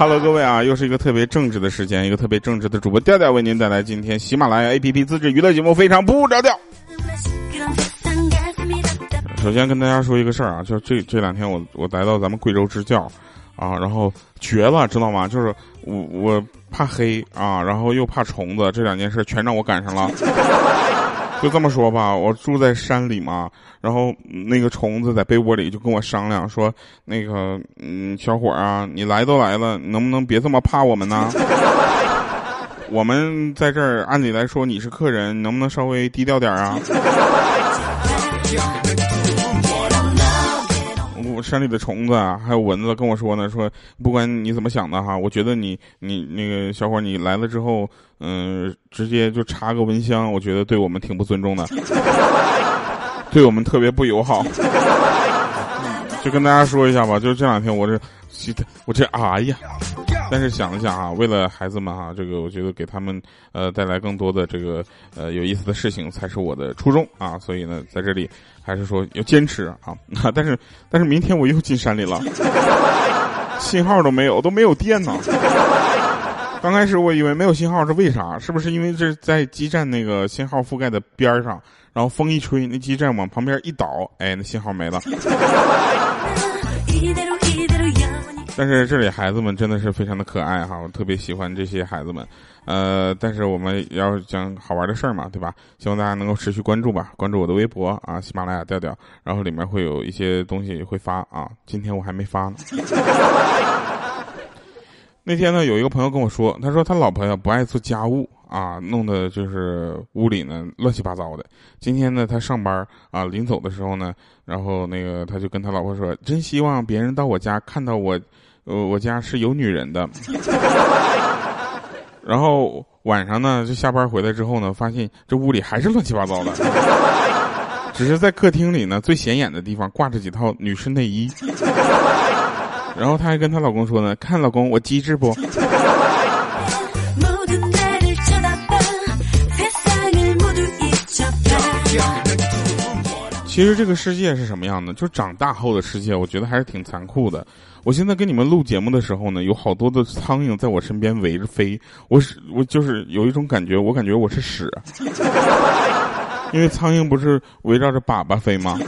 哈喽各位啊，又是一个特别正直的时间，一个特别正直的主播调调为您带来今天喜马拉雅 APP 自制娱乐节目，非常不着调。首先跟大家说一个事儿啊，就这这两天我我来到咱们贵州支教，啊，然后绝了，知道吗？就是我我怕黑啊，然后又怕虫子，这两件事全让我赶上了。就这么说吧，我住在山里嘛，然后那个虫子在被窝里就跟我商量说：“那个，嗯，小伙啊，你来都来了，能不能别这么怕我们呢？我们在这儿，按理来说你是客人，能不能稍微低调点啊？” 我山里的虫子啊，还有蚊子跟我说呢，说不管你怎么想的哈，我觉得你你那个小伙你来了之后，嗯，直接就插个蚊香，我觉得对我们挺不尊重的，对我们特别不友好。就跟大家说一下吧，就是这两天我这，我这哎呀，但是想了想啊，为了孩子们哈，这个我觉得给他们呃带来更多的这个呃有意思的事情才是我的初衷啊，所以呢，在这里还是说要坚持啊。但是但是明天我又进山里了，信号都没有，都没有电呢。刚开始我以为没有信号是为啥？是不是因为这在基站那个信号覆盖的边上，然后风一吹，那基站往旁边一倒，哎，那信号没了。但是这里孩子们真的是非常的可爱哈，我特别喜欢这些孩子们。呃，但是我们要讲好玩的事儿嘛，对吧？希望大家能够持续关注吧，关注我的微博啊，喜马拉雅调调，然后里面会有一些东西会发啊。今天我还没发呢。那天呢，有一个朋友跟我说，他说他老婆呀不爱做家务啊，弄得就是屋里呢乱七八糟的。今天呢，他上班啊，临走的时候呢，然后那个他就跟他老婆说，真希望别人到我家看到我，呃，我家是有女人的。然后晚上呢，就下班回来之后呢，发现这屋里还是乱七八糟的，只是在客厅里呢最显眼的地方挂着几套女士内衣。然后她还跟她老公说呢：“看老公，我机智不？”其实这个世界是什么样的？就长大后的世界，我觉得还是挺残酷的。我现在跟你们录节目的时候呢，有好多的苍蝇在我身边围着飞，我是我就是有一种感觉，我感觉我是屎，因为苍蝇不是围绕着粑粑飞吗？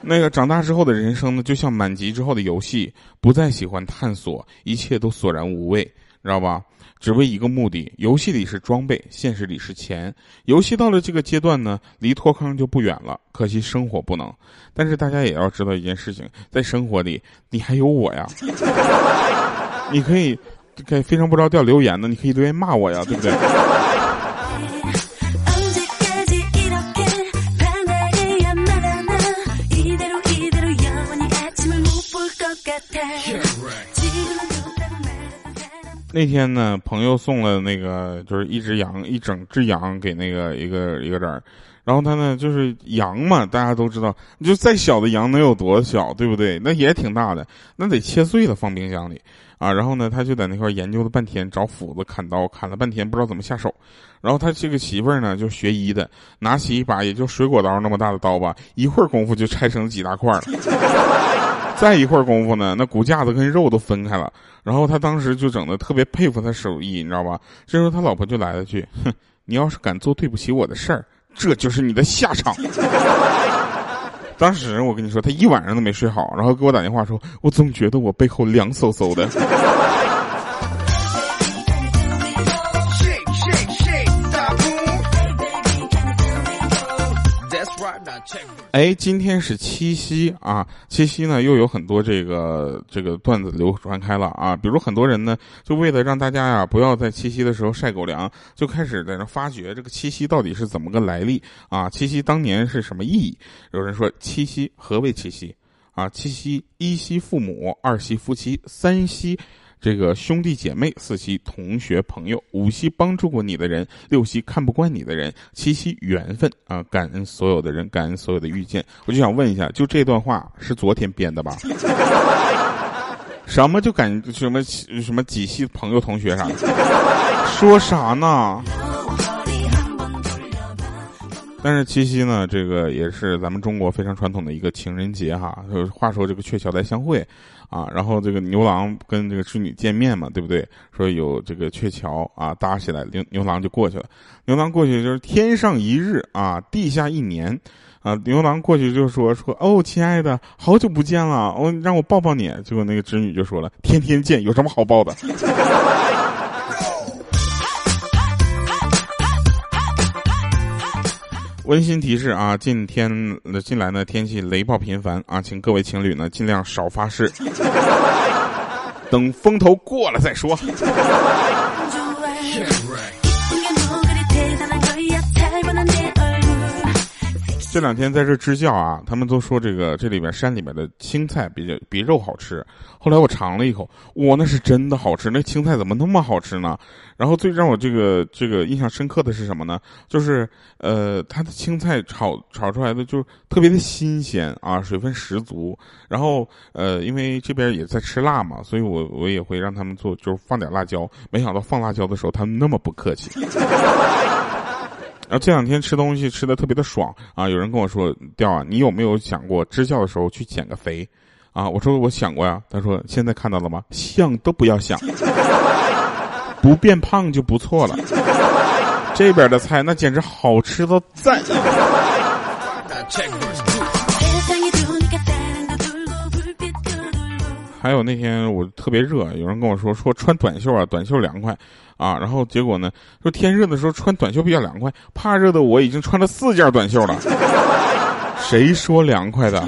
那个长大之后的人生呢，就像满级之后的游戏，不再喜欢探索，一切都索然无味，知道吧？只为一个目的，游戏里是装备，现实里是钱。游戏到了这个阶段呢，离脱坑就不远了。可惜生活不能。但是大家也要知道一件事情，在生活里，你还有我呀。你可以给非常不着调留言呢，你可以留言骂我呀，对不对？那天呢，朋友送了那个就是一只羊，一整只羊给那个一个一个人儿，然后他呢就是羊嘛，大家都知道，就再小的羊能有多小，对不对？那也挺大的，那得切碎了放冰箱里啊。然后呢，他就在那块研究了半天，找斧子砍刀，砍了半天不知道怎么下手。然后他这个媳妇儿呢，就学医的，拿起一把也就水果刀那么大的刀吧，一会儿功夫就拆成几大块了。再一会儿功夫呢，那骨架子跟肉都分开了。然后他当时就整的特别佩服他手艺，你知道吧？这时候他老婆就来了句：“哼，你要是敢做对不起我的事儿，这就是你的下场。”当时我跟你说，他一晚上都没睡好，然后给我打电话说：“我总觉得我背后凉飕飕的。”哎，今天是七夕啊！七夕呢，又有很多这个这个段子流传开了啊。比如很多人呢，就为了让大家呀不要在七夕的时候晒狗粮，就开始在那发掘这个七夕到底是怎么个来历啊？七夕当年是什么意义？有人说七夕何为七夕啊？七夕一夕父母，二夕夫妻，三夕。这个兄弟姐妹，四夕同学朋友，五夕帮助过你的人，六夕看不惯你的人，七夕缘分啊！感恩所有的人，感恩所有的遇见。我就想问一下，就这段话是昨天编的吧？什么就感什么什么几夕朋友同学啥的？说啥呢？但是七夕呢，这个也是咱们中国非常传统的一个情人节哈。话说这个鹊桥来相会，啊，然后这个牛郎跟这个织女见面嘛，对不对？说有这个鹊桥啊搭起来，牛牛郎就过去了。牛郎过去就是天上一日啊，地下一年，啊，牛郎过去就说说哦，亲爱的，好久不见了，哦让我抱抱你。结果那个织女就说了，天天见，有什么好抱的？温馨提示啊，近天近来呢天气雷暴频繁啊，请各位情侣呢尽量少发誓，等风头过了再说。这两天在这支教啊，他们都说这个这里边山里面的青菜比较比肉好吃。后来我尝了一口，哇，那是真的好吃！那青菜怎么那么好吃呢？然后最让我这个这个印象深刻的是什么呢？就是呃，它的青菜炒炒出来的就特别的新鲜啊，水分十足。然后呃，因为这边也在吃辣嘛，所以我我也会让他们做，就是放点辣椒。没想到放辣椒的时候，他们那么不客气。然后这两天吃东西吃的特别的爽啊！有人跟我说：“调啊，你有没有想过支教的时候去减个肥？”啊，我说我想过呀。他说：“现在看到了吗？想都不要想，不变胖就不错了。这边的菜那简直好吃到赞。”还有那天我特别热，有人跟我说说穿短袖啊，短袖凉快啊。然后结果呢，说天热的时候穿短袖比较凉快，怕热的我已经穿了四件短袖了。谁说凉快的？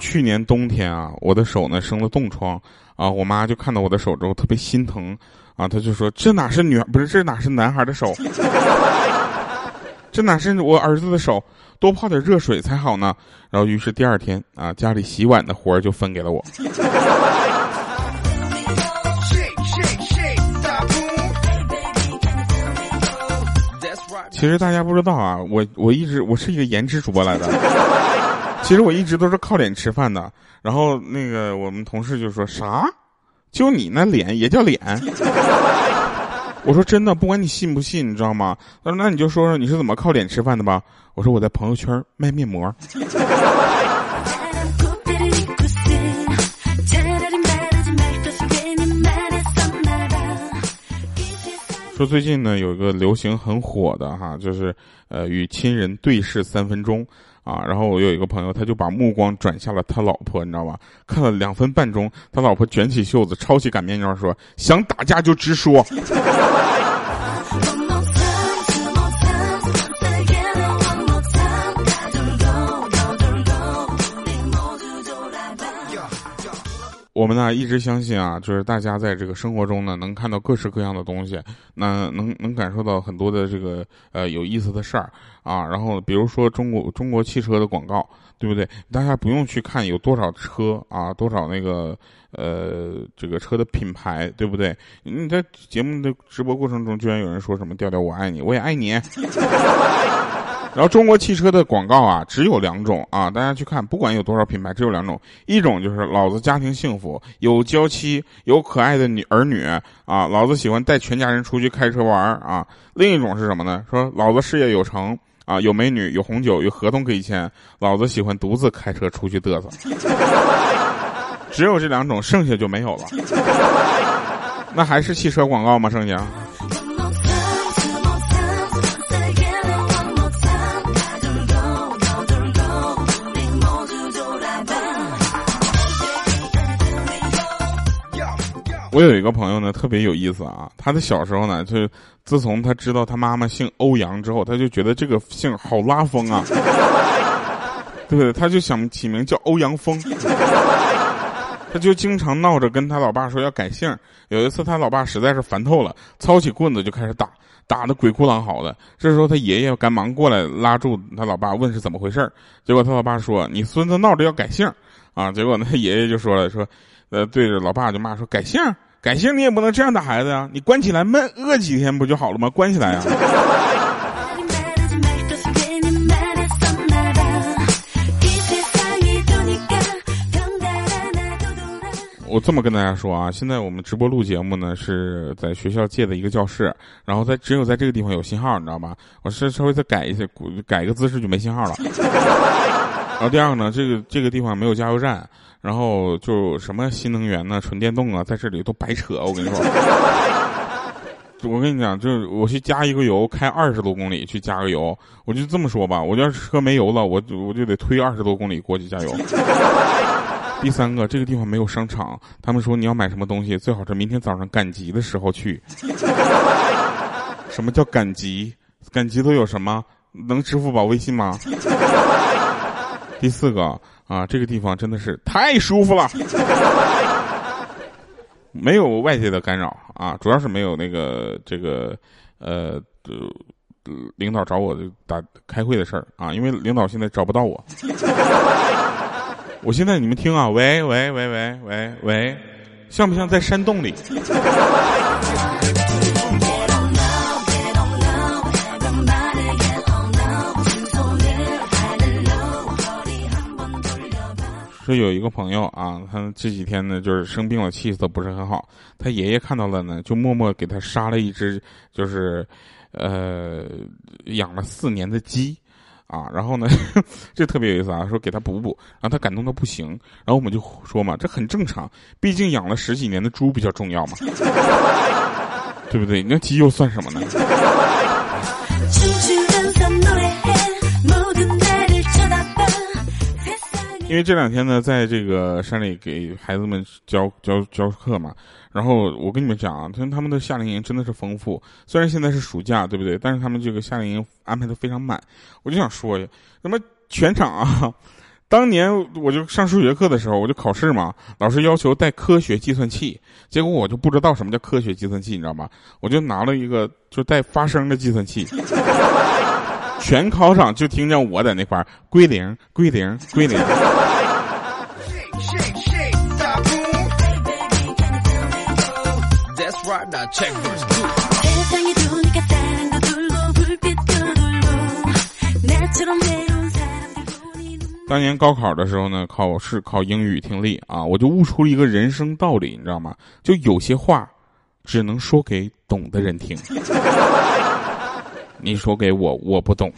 去年冬天啊，我的手呢生了冻疮。啊！我妈就看到我的手之后特别心疼，啊，她就说：“这哪是女孩，不是这哪是男孩的手？这哪是我儿子的手？多泡点热水才好呢。”然后，于是第二天啊，家里洗碗的活儿就分给了我。其实大家不知道啊，我我一直我是一个颜值主播来的。其实我一直都是靠脸吃饭的，然后那个我们同事就说啥，就你那脸也叫脸？我说真的，不管你信不信，你知道吗？他说那你就说说你是怎么靠脸吃饭的吧。我说我在朋友圈卖面膜。说最近呢有一个流行很火的哈，就是呃与亲人对视三分钟。啊，然后我有一个朋友，他就把目光转向了他老婆，你知道吧？看了两分半钟，他老婆卷起袖子，抄起擀面杖，说：“想打架就直说。”我们呢一直相信啊，就是大家在这个生活中呢，能看到各式各样的东西，那能能感受到很多的这个呃有意思的事儿啊。然后比如说中国中国汽车的广告，对不对？大家不用去看有多少车啊，多少那个呃这个车的品牌，对不对？你在节目的直播过程中，居然有人说什么“调调我爱你，我也爱你”。然后中国汽车的广告啊，只有两种啊，大家去看，不管有多少品牌，只有两种，一种就是老子家庭幸福，有娇妻，有可爱的女儿女啊，老子喜欢带全家人出去开车玩啊。另一种是什么呢？说老子事业有成啊，有美女，有红酒，有合同可以签，老子喜欢独自开车出去嘚瑟。只有这两种，剩下就没有了。那还是汽车广告吗？剩下？我有一个朋友呢，特别有意思啊。他的小时候呢，就自从他知道他妈妈姓欧阳之后，他就觉得这个姓好拉风啊，对？他就想起名叫欧阳锋。他就经常闹着跟他老爸说要改姓。有一次他老爸实在是烦透了，操起棍子就开始打，打的鬼哭狼嚎的。这时候他爷爷赶忙过来拉住他老爸，问是怎么回事结果他老爸说：“你孙子闹着要改姓啊！”结果呢，爷爷就说了：“说，呃，对着老爸就骂说改姓。”感性你也不能这样打孩子呀你关起来闷饿几天不就好了吗？关起来啊我这么跟大家说啊现在我们直播录节目呢是在学校借的一个教室然后在只有在这个地方有信号你知道吗？我是稍微再改一下改一个姿势就没信号了。然后第二个呢这个这个地方没有加油站然后就什么新能源呢、纯电动啊，在这里都白扯。我跟你说，我跟你讲，就是我去加一个油，开二十多公里去加个油，我就这么说吧，我要是车没油了，我我就得推二十多公里过去加油。第三个，这个地方没有商场。他们说你要买什么东西，最好是明天早上赶集的时候去。什么叫赶集？赶集都有什么？能支付宝、微信吗？第四个啊，这个地方真的是太舒服了，没有外界的干扰啊，主要是没有那个这个呃领导找我打开会的事儿啊，因为领导现在找不到我。我现在你们听啊，喂喂喂喂喂喂，像不像在山洞里？说有一个朋友啊，他这几天呢就是生病了，气色不是很好。他爷爷看到了呢，就默默给他杀了一只，就是呃养了四年的鸡。啊，然后呢，这特别有意思啊，说给他补补，然后他感动的不行，然后我们就说嘛，这很正常，毕竟养了十几年的猪比较重要嘛，对不对？那鸡又算什么呢？因为这两天呢，在这个山里给孩子们教教教课嘛，然后我跟你们讲啊，他他们的夏令营真的是丰富。虽然现在是暑假，对不对？但是他们这个夏令营安排的非常满。我就想说一下，什么全场啊，当年我就上数学课的时候，我就考试嘛，老师要求带科学计算器，结果我就不知道什么叫科学计算器，你知道吗？我就拿了一个就带发声的计算器。全考场就听见我在那块儿归零归零归零。当年高考的时候呢，考试考英语听力啊，我就悟出了一个人生道理，你知道吗？就有些话，只能说给懂的人听。你说给我，我不懂。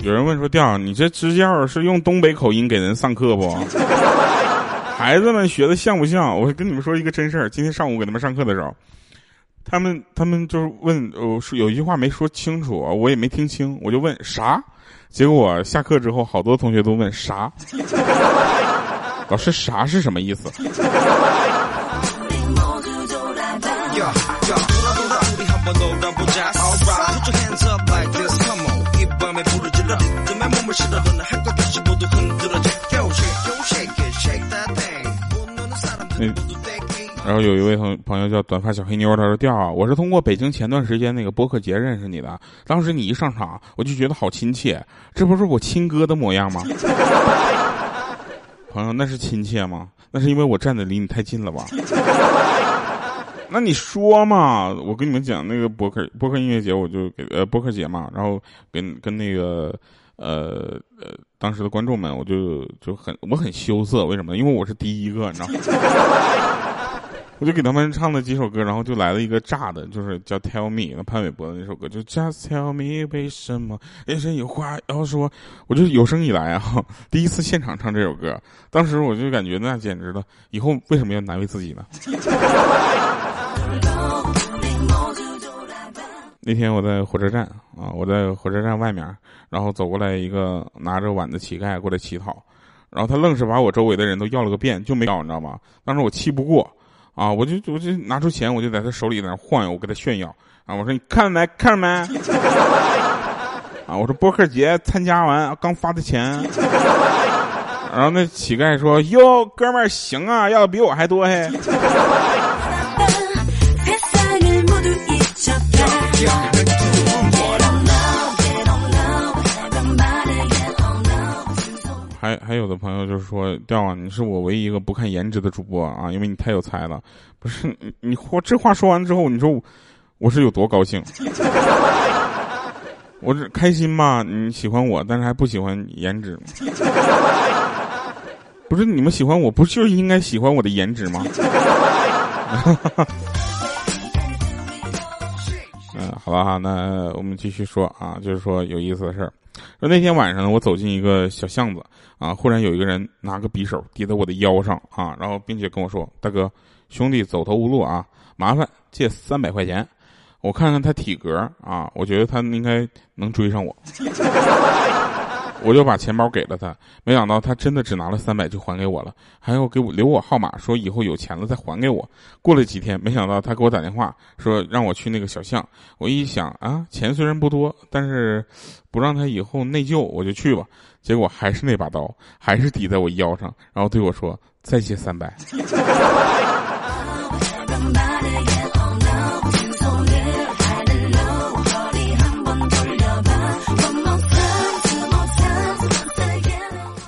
有人问说：“调，你这支教是用东北口音给人上课不？孩子们学的像不像？”我跟你们说一个真事儿，今天上午给他们上课的时候，他们他们就是问，我说有一句话没说清楚，我也没听清，我就问啥？结果下课之后，好多同学都问啥？老师，啥是什么意思？嗯，然后有一位朋朋友叫短发小黑妞，他说：“调啊，我是通过北京前段时间那个播客节认识你的。当时你一上场，我就觉得好亲切，这不是我亲哥的模样吗？”朋友，那是亲切吗？那是因为我站的离你太近了吧？那你说嘛？我跟你们讲，那个博客博客音乐节，我就给呃博客节嘛，然后跟跟那个呃呃当时的观众们，我就就很我很羞涩，为什么？因为我是第一个，你知道吗？我就给他们唱了几首歌，然后就来了一个炸的，就是叫《Tell Me》，潘玮柏的那首歌，就 Just Tell Me 为什么人生有话要说。我就有生以来啊，第一次现场唱这首歌，当时我就感觉那简直了，以后为什么要难为自己呢？那天我在火车站啊，我在火车站外面，然后走过来一个拿着碗的乞丐过来乞讨，然后他愣是把我周围的人都要了个遍，就没要，你知道吗？当时我气不过。啊！我就我就拿出钱，我就在他手里在那晃悠，我给他炫耀啊！我说你看没看着没？啊！我说播客节参加完刚发的钱。然后那乞丐说：“哟，哥们儿行啊，要的比我还多嘿。”还还有的朋友就是说，调啊，你是我唯一一个不看颜值的主播啊，因为你太有才了。不是你你话这话说完之后，你说我是有多高兴？我这开心嘛？你喜欢我，但是还不喜欢颜值。不是你们喜欢我，不就是应该喜欢我的颜值吗？嗯，好吧哈，那我们继续说啊，就是说有意思的事儿。说那天晚上呢，我走进一个小巷子啊，忽然有一个人拿个匕首抵在我的腰上啊，然后并且跟我说：“大哥，兄弟走投无路啊，麻烦借三百块钱。”我看看他体格啊，我觉得他应该能追上我。我就把钱包给了他，没想到他真的只拿了三百就还给我了，还要给我留我号码，说以后有钱了再还给我。过了几天，没想到他给我打电话说让我去那个小巷。我一想啊，钱虽然不多，但是不让他以后内疚，我就去吧。结果还是那把刀，还是抵在我腰上，然后对我说再借三百。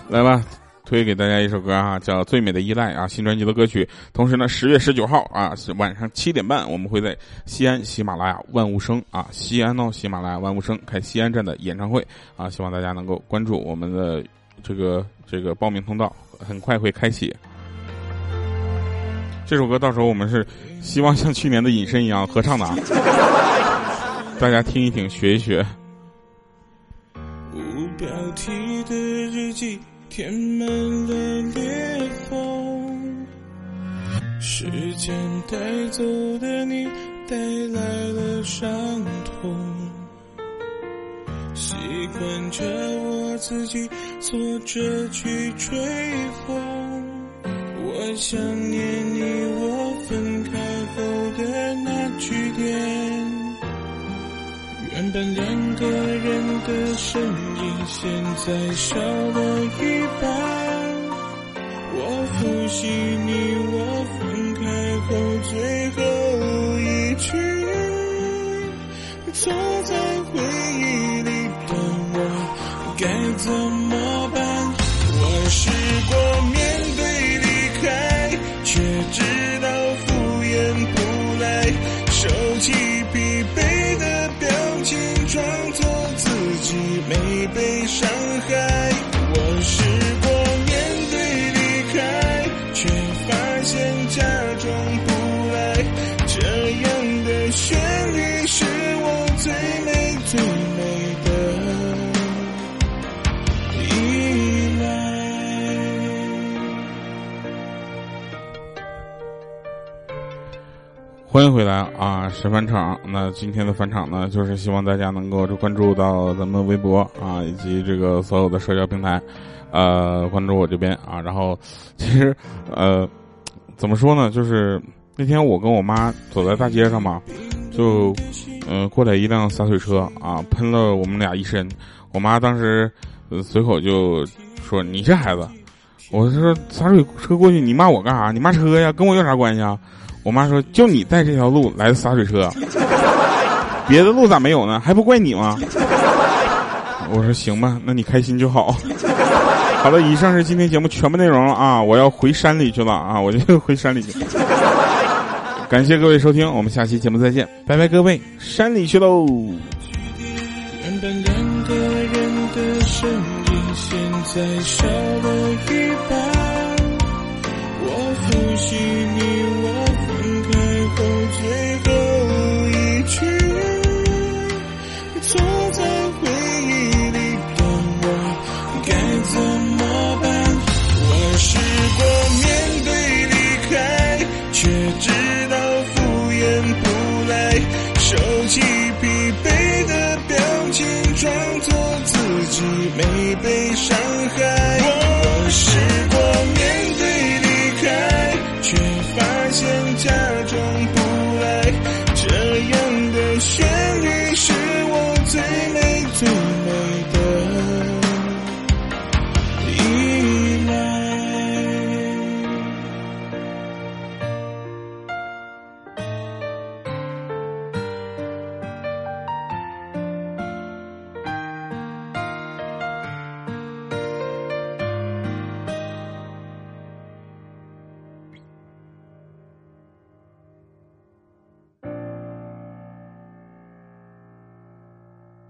来吧，推给大家一首歌啊，叫《最美的依赖》啊，新专辑的歌曲。同时呢，十月十九号啊，晚上七点半，我们会在西安喜马拉雅万物生啊，西安哦，喜马拉雅万物生开西安站的演唱会啊，希望大家能够关注我们的这个这个报名通道，很快会开启。这首歌到时候我们是希望像去年的隐身一样合唱的，啊，大家听一听，学一学。无标题的日记。填满了裂缝，时间带走的你，带来了伤痛。习惯着我自己坐着去吹风，我想念原本两个人的身影，现在少了一半。我复习你我分开后最后一句，坐在回忆里的我该怎么办？我试过面对离开，却知道敷衍不来，收起疲惫欢迎回来啊，是返场。那今天的返场呢，就是希望大家能够关注到咱们微博啊，以及这个所有的社交平台，呃，关注我这边啊。然后，其实，呃，怎么说呢？就是那天我跟我妈走在大街上嘛，就，嗯，过来一辆洒水车啊，喷了我们俩一身。我妈当时随口就说：“你这孩子。”我说：“洒水车过去，你骂我干啥？你骂车呀，跟我有啥关系啊？”我妈说：“就你带这条路来的洒水车，别的路咋没有呢？还不怪你吗？”我说：“行吧，那你开心就好。”好了，以上是今天节目全部内容了啊！我要回山里去了啊！我就回山里去。感谢各位收听，我们下期节目再见，拜拜，各位，山里去喽。原本两个人的身影，现在少了一半。我复习你